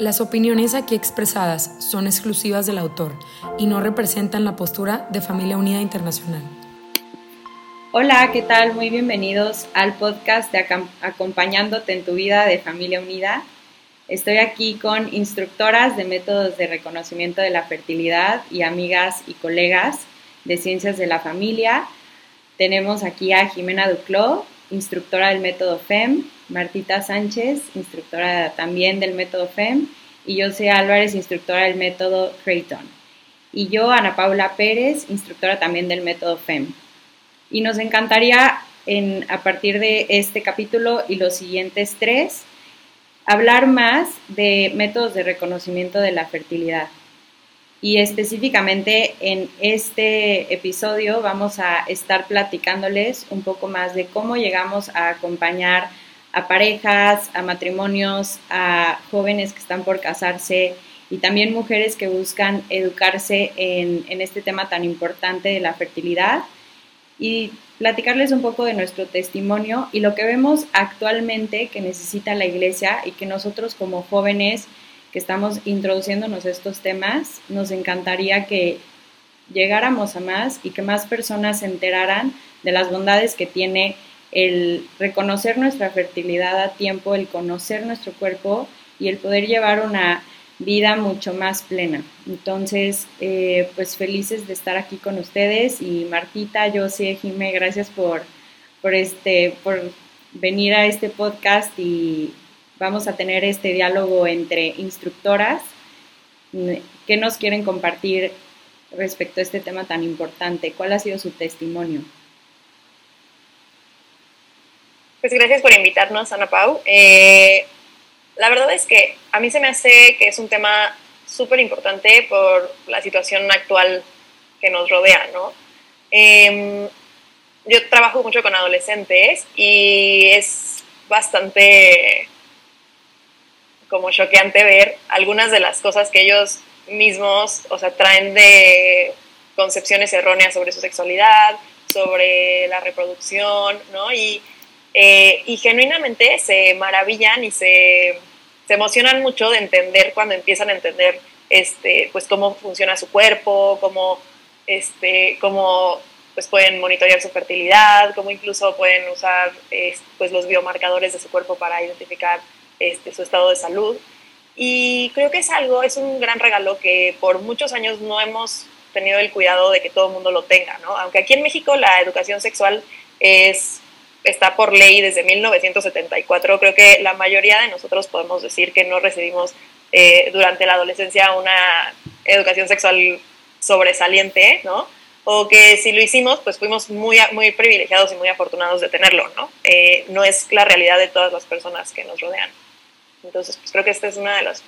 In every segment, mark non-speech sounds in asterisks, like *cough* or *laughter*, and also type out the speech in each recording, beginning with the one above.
Las opiniones aquí expresadas son exclusivas del autor y no representan la postura de Familia Unida Internacional. Hola, ¿qué tal? Muy bienvenidos al podcast de Acompañándote en tu vida de Familia Unida. Estoy aquí con instructoras de métodos de reconocimiento de la fertilidad y amigas y colegas de ciencias de la familia. Tenemos aquí a Jimena Duclos, instructora del método FEM, Martita Sánchez, instructora también del método FEM, y yo Álvarez, instructora del método Creighton. Y yo, Ana Paula Pérez, instructora también del método FEM. Y nos encantaría, en, a partir de este capítulo y los siguientes tres, hablar más de métodos de reconocimiento de la fertilidad. Y específicamente en este episodio vamos a estar platicándoles un poco más de cómo llegamos a acompañar a parejas, a matrimonios, a jóvenes que están por casarse y también mujeres que buscan educarse en, este tema tan importante de la fertilidad y platicarles un poco de nuestro testimonio y lo que vemos actualmente que necesita la iglesia y que nosotros como jóvenes que estamos introduciéndonos estos temas, nos encantaría que llegáramos a más y que más personas se enteraran de las bondades que tiene el reconocer nuestra fertilidad a tiempo, el conocer nuestro cuerpo y el poder llevar una vida mucho más plena. Entonces, eh, pues felices de estar aquí con ustedes y Martita, yo sí, Jime, gracias por, por, este, por venir a este podcast y vamos a tener este diálogo entre instructoras que nos quieren compartir respecto a este tema tan importante. ¿Cuál ha sido su testimonio? Pues gracias por invitarnos, Ana Pau. Eh, la verdad es que a mí se me hace que es un tema súper importante por la situación actual que nos rodea, ¿no? Em, yo trabajo mucho con adolescentes y es bastante como choqueante ver algunas de las cosas que ellos mismos, o sea, traen de concepciones erróneas sobre su sexualidad, sobre la reproducción, ¿no? Y, eh, y genuinamente se maravillan y se se emocionan mucho de entender cuando empiezan a entender este, pues cómo funciona su cuerpo, cómo, este, cómo pues pueden monitorear su fertilidad, cómo incluso pueden usar pues los biomarcadores de su cuerpo para identificar este, su estado de salud. Y creo que es algo, es un gran regalo que por muchos años no hemos tenido el cuidado de que todo el mundo lo tenga, ¿no? Aunque aquí en México la educación sexual es está por ley desde 1974. Creo que la mayoría de nosotros podemos decir que no recibimos eh, durante la adolescencia una educación sexual sobresaliente, ¿no? O que si lo hicimos, pues fuimos muy, muy privilegiados y muy afortunados de tenerlo, ¿no? Eh, no es la realidad de todas las personas que nos rodean. Entonces, pues creo que este es uno de los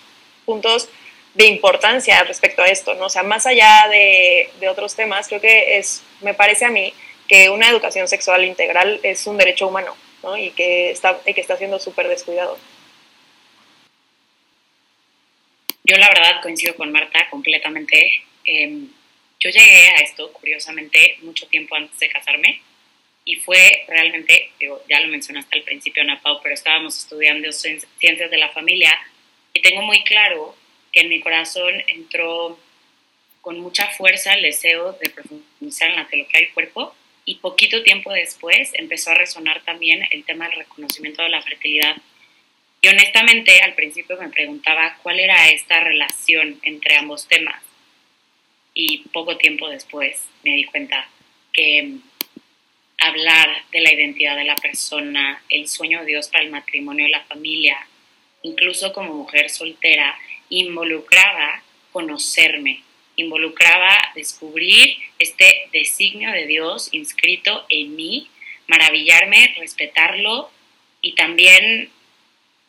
puntos de importancia respecto a esto, ¿no? O sea, más allá de, de otros temas, creo que es, me parece a mí, que una educación sexual integral es un derecho humano ¿no? y, que está, y que está siendo súper descuidado. Yo la verdad coincido con Marta completamente. Em, yo llegué a esto, curiosamente, mucho tiempo antes de casarme y fue realmente, ya lo mencionaste al principio, Ana Pau, pero estábamos estudiando ciencias de la familia y tengo muy claro que en mi corazón entró con mucha fuerza el deseo de profundizar en la teología del cuerpo y poquito tiempo después empezó a resonar también el tema del reconocimiento de la fertilidad. Y honestamente al principio me preguntaba cuál era esta relación entre ambos temas. Y poco tiempo después me di cuenta que hablar de la identidad de la persona, el sueño de Dios para el matrimonio y la familia, incluso como mujer soltera, involucraba conocerme, involucraba descubrir este designio de Dios inscrito en mí, maravillarme, respetarlo y también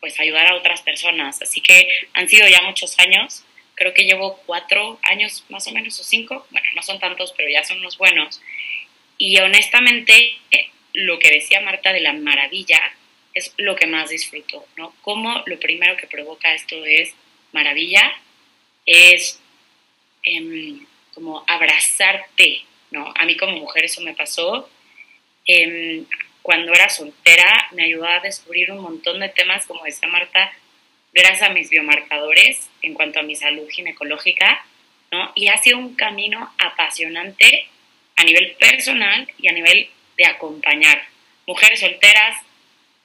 pues ayudar a otras personas. Así que han sido ya muchos años creo que llevo cuatro años más o menos, o cinco, bueno, no son tantos, pero ya son unos buenos. Y honestamente, lo que decía Marta de la maravilla es lo que más disfruto, ¿no? Como lo primero que provoca esto es maravilla, es em, como abrazarte, ¿no? A mí como mujer eso me pasó. Em, cuando era soltera me ayudó a descubrir un montón de temas, como decía Marta, gracias a mis biomarcadores en cuanto a mi salud ginecológica, ¿no? Y ha sido un camino apasionante a nivel personal y a nivel de acompañar. Mujeres solteras,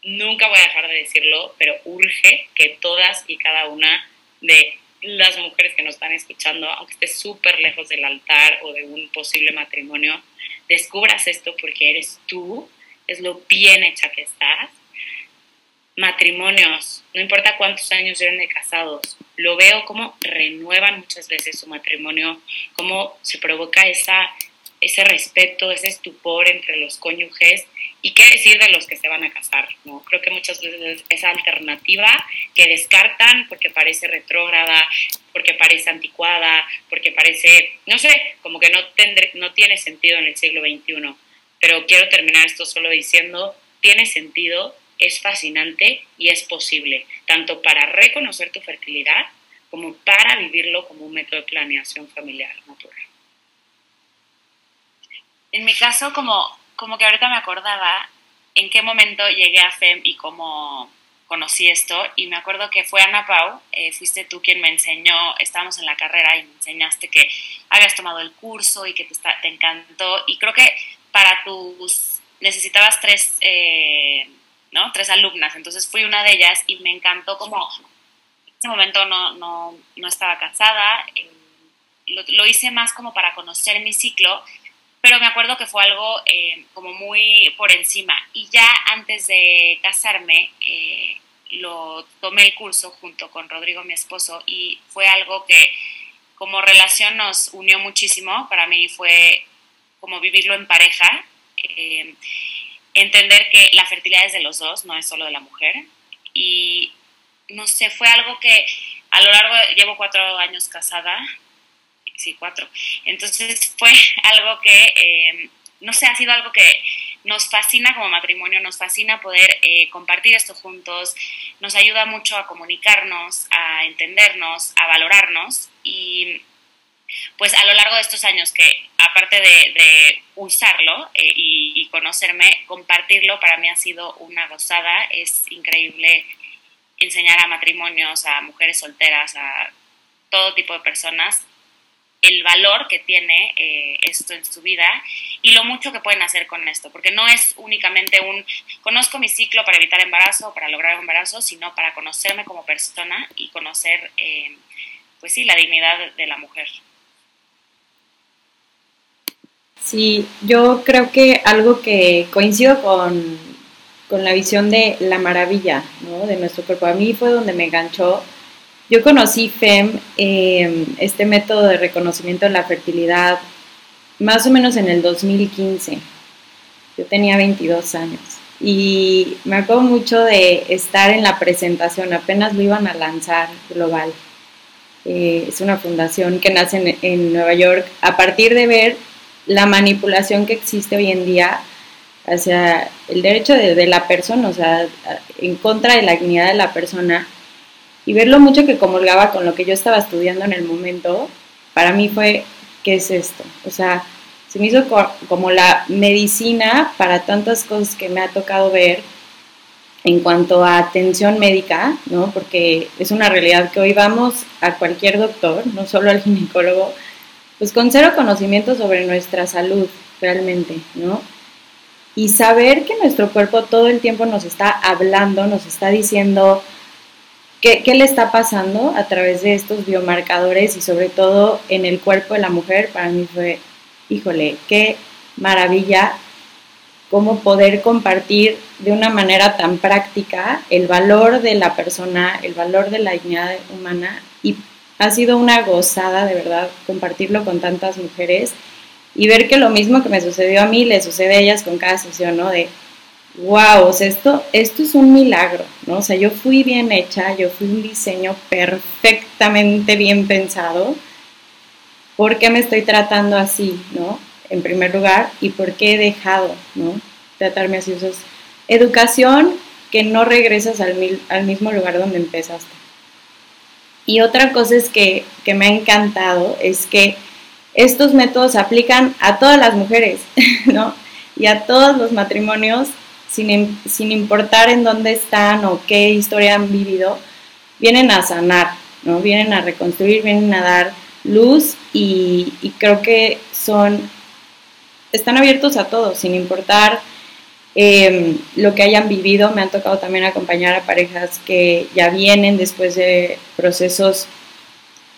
nunca voy a dejar de decirlo, pero urge que todas y cada una de las mujeres que nos están escuchando, aunque estés súper lejos del altar o de un posible matrimonio, descubras esto porque eres tú, es lo bien hecha que estás. Matrimonios, no importa cuántos años lleven de casados, lo veo como renuevan muchas veces su matrimonio, cómo se provoca esa, ese respeto, ese estupor entre los cónyuges ¿Y qué decir de los que se van a casar? ¿no? Creo que muchas veces esa alternativa que descartan porque parece retrógrada, porque parece anticuada, porque parece, no sé, como que no, no tiene sentido en el siglo XXI. Pero quiero terminar esto solo diciendo, tiene sentido, es fascinante y es posible, tanto para reconocer tu fertilidad como para vivirlo como un método de planeación familiar natural. En mi caso, como como que ahorita me acordaba en qué momento llegué a FEM y cómo conocí esto. Y me acuerdo que fue Ana Pau, eh, fuiste tú quien me enseñó, estábamos en la carrera y me enseñaste que habías tomado el curso y que te, te encantó. Y creo que para tus, necesitabas tres, eh, ¿no? Tres alumnas. Entonces fui una de ellas y me encantó como, en ese momento no, no, no estaba casada. Eh, lo, lo hice más como para conocer mi ciclo pero me acuerdo que fue algo eh, como muy por encima. Y ya antes de casarme, eh, lo tomé el curso junto con Rodrigo, mi esposo, y fue algo que como relación nos unió muchísimo. Para mí fue como vivirlo en pareja, eh, entender que la fertilidad es de los dos, no es solo de la mujer. Y no sé, fue algo que a lo largo, llevo cuatro años casada, sí, cuatro. Entonces fue *laughs* algo que, eh, no sé, ha sido algo que nos fascina como matrimonio, nos fascina poder eh, compartir esto juntos, nos ayuda mucho a comunicarnos, a entendernos, a valorarnos. Y pues a lo largo de estos años que aparte de, usarlo eh, y, y, conocerme, compartirlo para mí ha sido una gozada, es increíble enseñar a matrimonios, a mujeres solteras, a todo tipo de personas el valor que tiene eh, esto en su vida y lo mucho que pueden hacer con esto, porque no es únicamente un conozco mi ciclo para evitar embarazo o para lograr embarazo, sino para conocerme como persona y conocer, eh, pues sí, la dignidad de la mujer. Sí, yo creo que algo que coincido con, con la visión de la maravilla ¿no? de nuestro cuerpo, a mí fue donde me enganchó yo conocí FEM, em, este método de reconocimiento de la fertilidad, más o menos en el 2015. Yo tenía 22 años y me acuerdo mucho de estar en la presentación, apenas lo iban a lanzar global. Eh, es una fundación que nace en, Nueva York a partir de ver la manipulación que existe hoy en día hacia el derecho de, de la persona, o sea, en contra de la dignidad de la persona y verlo mucho que comulgaba con lo que yo estaba estudiando en el momento, para mí fue, ¿qué es esto? O sea, se me hizo como la medicina para tantas cosas que me ha tocado ver en cuanto a atención médica, ¿no? Porque es una realidad que hoy vamos a cualquier doctor, no solo al ginecólogo, pues con cero conocimiento sobre nuestra salud realmente, ¿no? Y saber que nuestro cuerpo todo el tiempo nos está hablando, nos está diciendo, ¿Qué, le está pasando a través de estos biomarcadores y sobre todo en el cuerpo de la mujer? Para mí fue, híjole, qué maravilla cómo poder compartir de una manera tan práctica el valor de la persona, el valor de la dignidad humana y ha sido una gozada de verdad compartirlo con tantas mujeres y ver que lo mismo que me sucedió a mí le sucede a ellas con cada sesión, ¿no? De wow, o sea, esto, esto es un milagro, ¿no? O sea, yo fui bien hecha, yo fui un diseño perfectamente bien pensado. ¿Por qué me estoy tratando así, no? En primer lugar, y por qué he dejado, ¿no? Tratarme así. O sea, educación que no regresas al, al mismo lugar donde empezaste. Y otra cosa es que, que me ha encantado es que estos métodos se aplican a todas las mujeres, *laughs* ¿no? Y a todos los matrimonios sin, importar en dónde están o qué historia han vivido, vienen a sanar, ¿no? Vienen a reconstruir, vienen a dar luz y, creo que son, están abiertos a todos, sin importar em, lo que hayan vivido. Me han tocado también acompañar a parejas que ya vienen después de procesos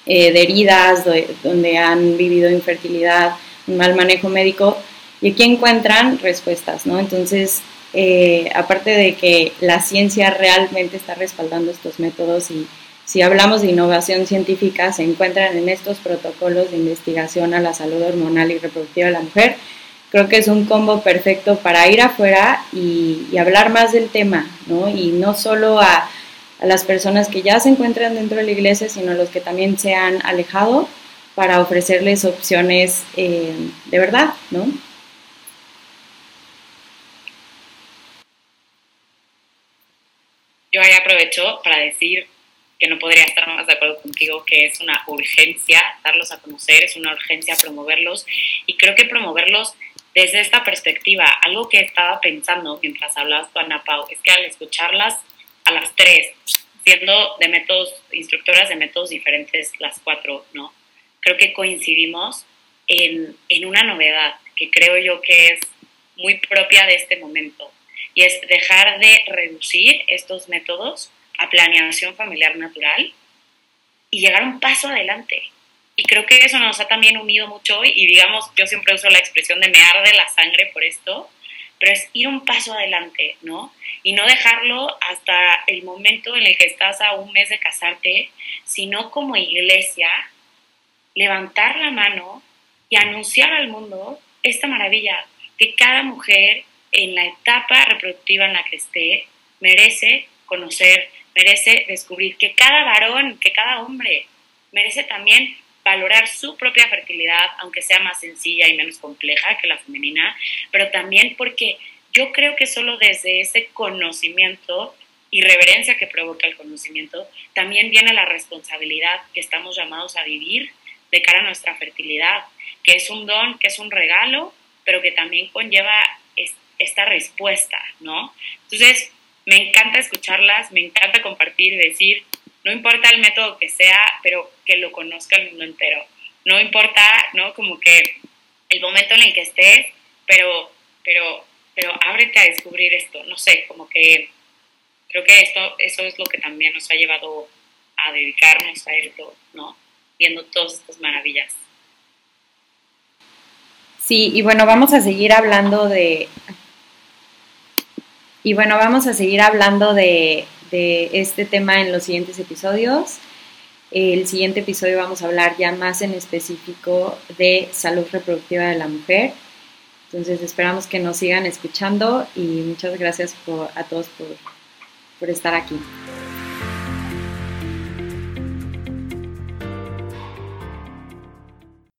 eh, de heridas, donde han vivido infertilidad, un mal manejo médico, y aquí encuentran respuestas, ¿no? Entonces, eh, aparte de que la ciencia realmente está respaldando estos métodos y si hablamos de innovación científica, se encuentran en estos protocolos de investigación a la salud hormonal y reproductiva de la mujer. Creo que es un combo perfecto para ir afuera y, hablar más del tema, ¿no? Y no solo a, las personas que ya se encuentran dentro de la iglesia, sino a los que también se han alejado para ofrecerles opciones eh, de verdad, ¿no? Yo ahí aprovecho para decir que no podría estar más de acuerdo contigo, que es una urgencia darlos a conocer, es una urgencia promoverlos y creo que promoverlos desde esta perspectiva, algo que estaba pensando mientras hablabas con Ana Pau, es que al escucharlas a las tres, siendo de métodos, instructoras de métodos diferentes las cuatro, ¿no? Creo que coincidimos en, en una novedad que creo yo que es muy propia de este momento y es dejar de reducir estos métodos a planeación familiar natural y llegar un paso adelante. Y creo que eso nos ha también unido mucho hoy y digamos, yo siempre uso la expresión de me arde la sangre por esto, pero es ir un paso adelante, ¿no? Y no dejarlo hasta el momento en el que estás a un mes de casarte, sino como iglesia, levantar la mano y anunciar al mundo esta maravilla, que cada mujer en la etapa reproductiva en la que esté, merece conocer, merece descubrir que cada varón, que cada hombre, merece también valorar su propia fertilidad, aunque sea más sencilla y menos compleja que la femenina, pero también porque yo creo que solo desde ese conocimiento y reverencia que provoca el conocimiento, también viene la responsabilidad que estamos llamados a vivir de cara a nuestra fertilidad, que es un don, que es un regalo, pero que también conlleva esta respuesta, ¿no? Entonces, me encanta escucharlas, me encanta compartir decir, no importa el método que sea, pero que lo conozca el mundo entero. No importa, ¿no? Como que el momento en el que estés, pero, pero, pero ábrete a descubrir esto. No sé, como que creo que esto, eso es lo que también nos ha llevado a dedicarnos a esto, ¿no? Viendo todas estas maravillas. Sí, y bueno, vamos a seguir hablando de y bueno, vamos a seguir hablando de, este tema en los siguientes episodios. El siguiente episodio vamos a hablar ya más en específico de salud reproductiva de la mujer. Entonces esperamos que nos sigan escuchando y muchas gracias a todos por, estar aquí.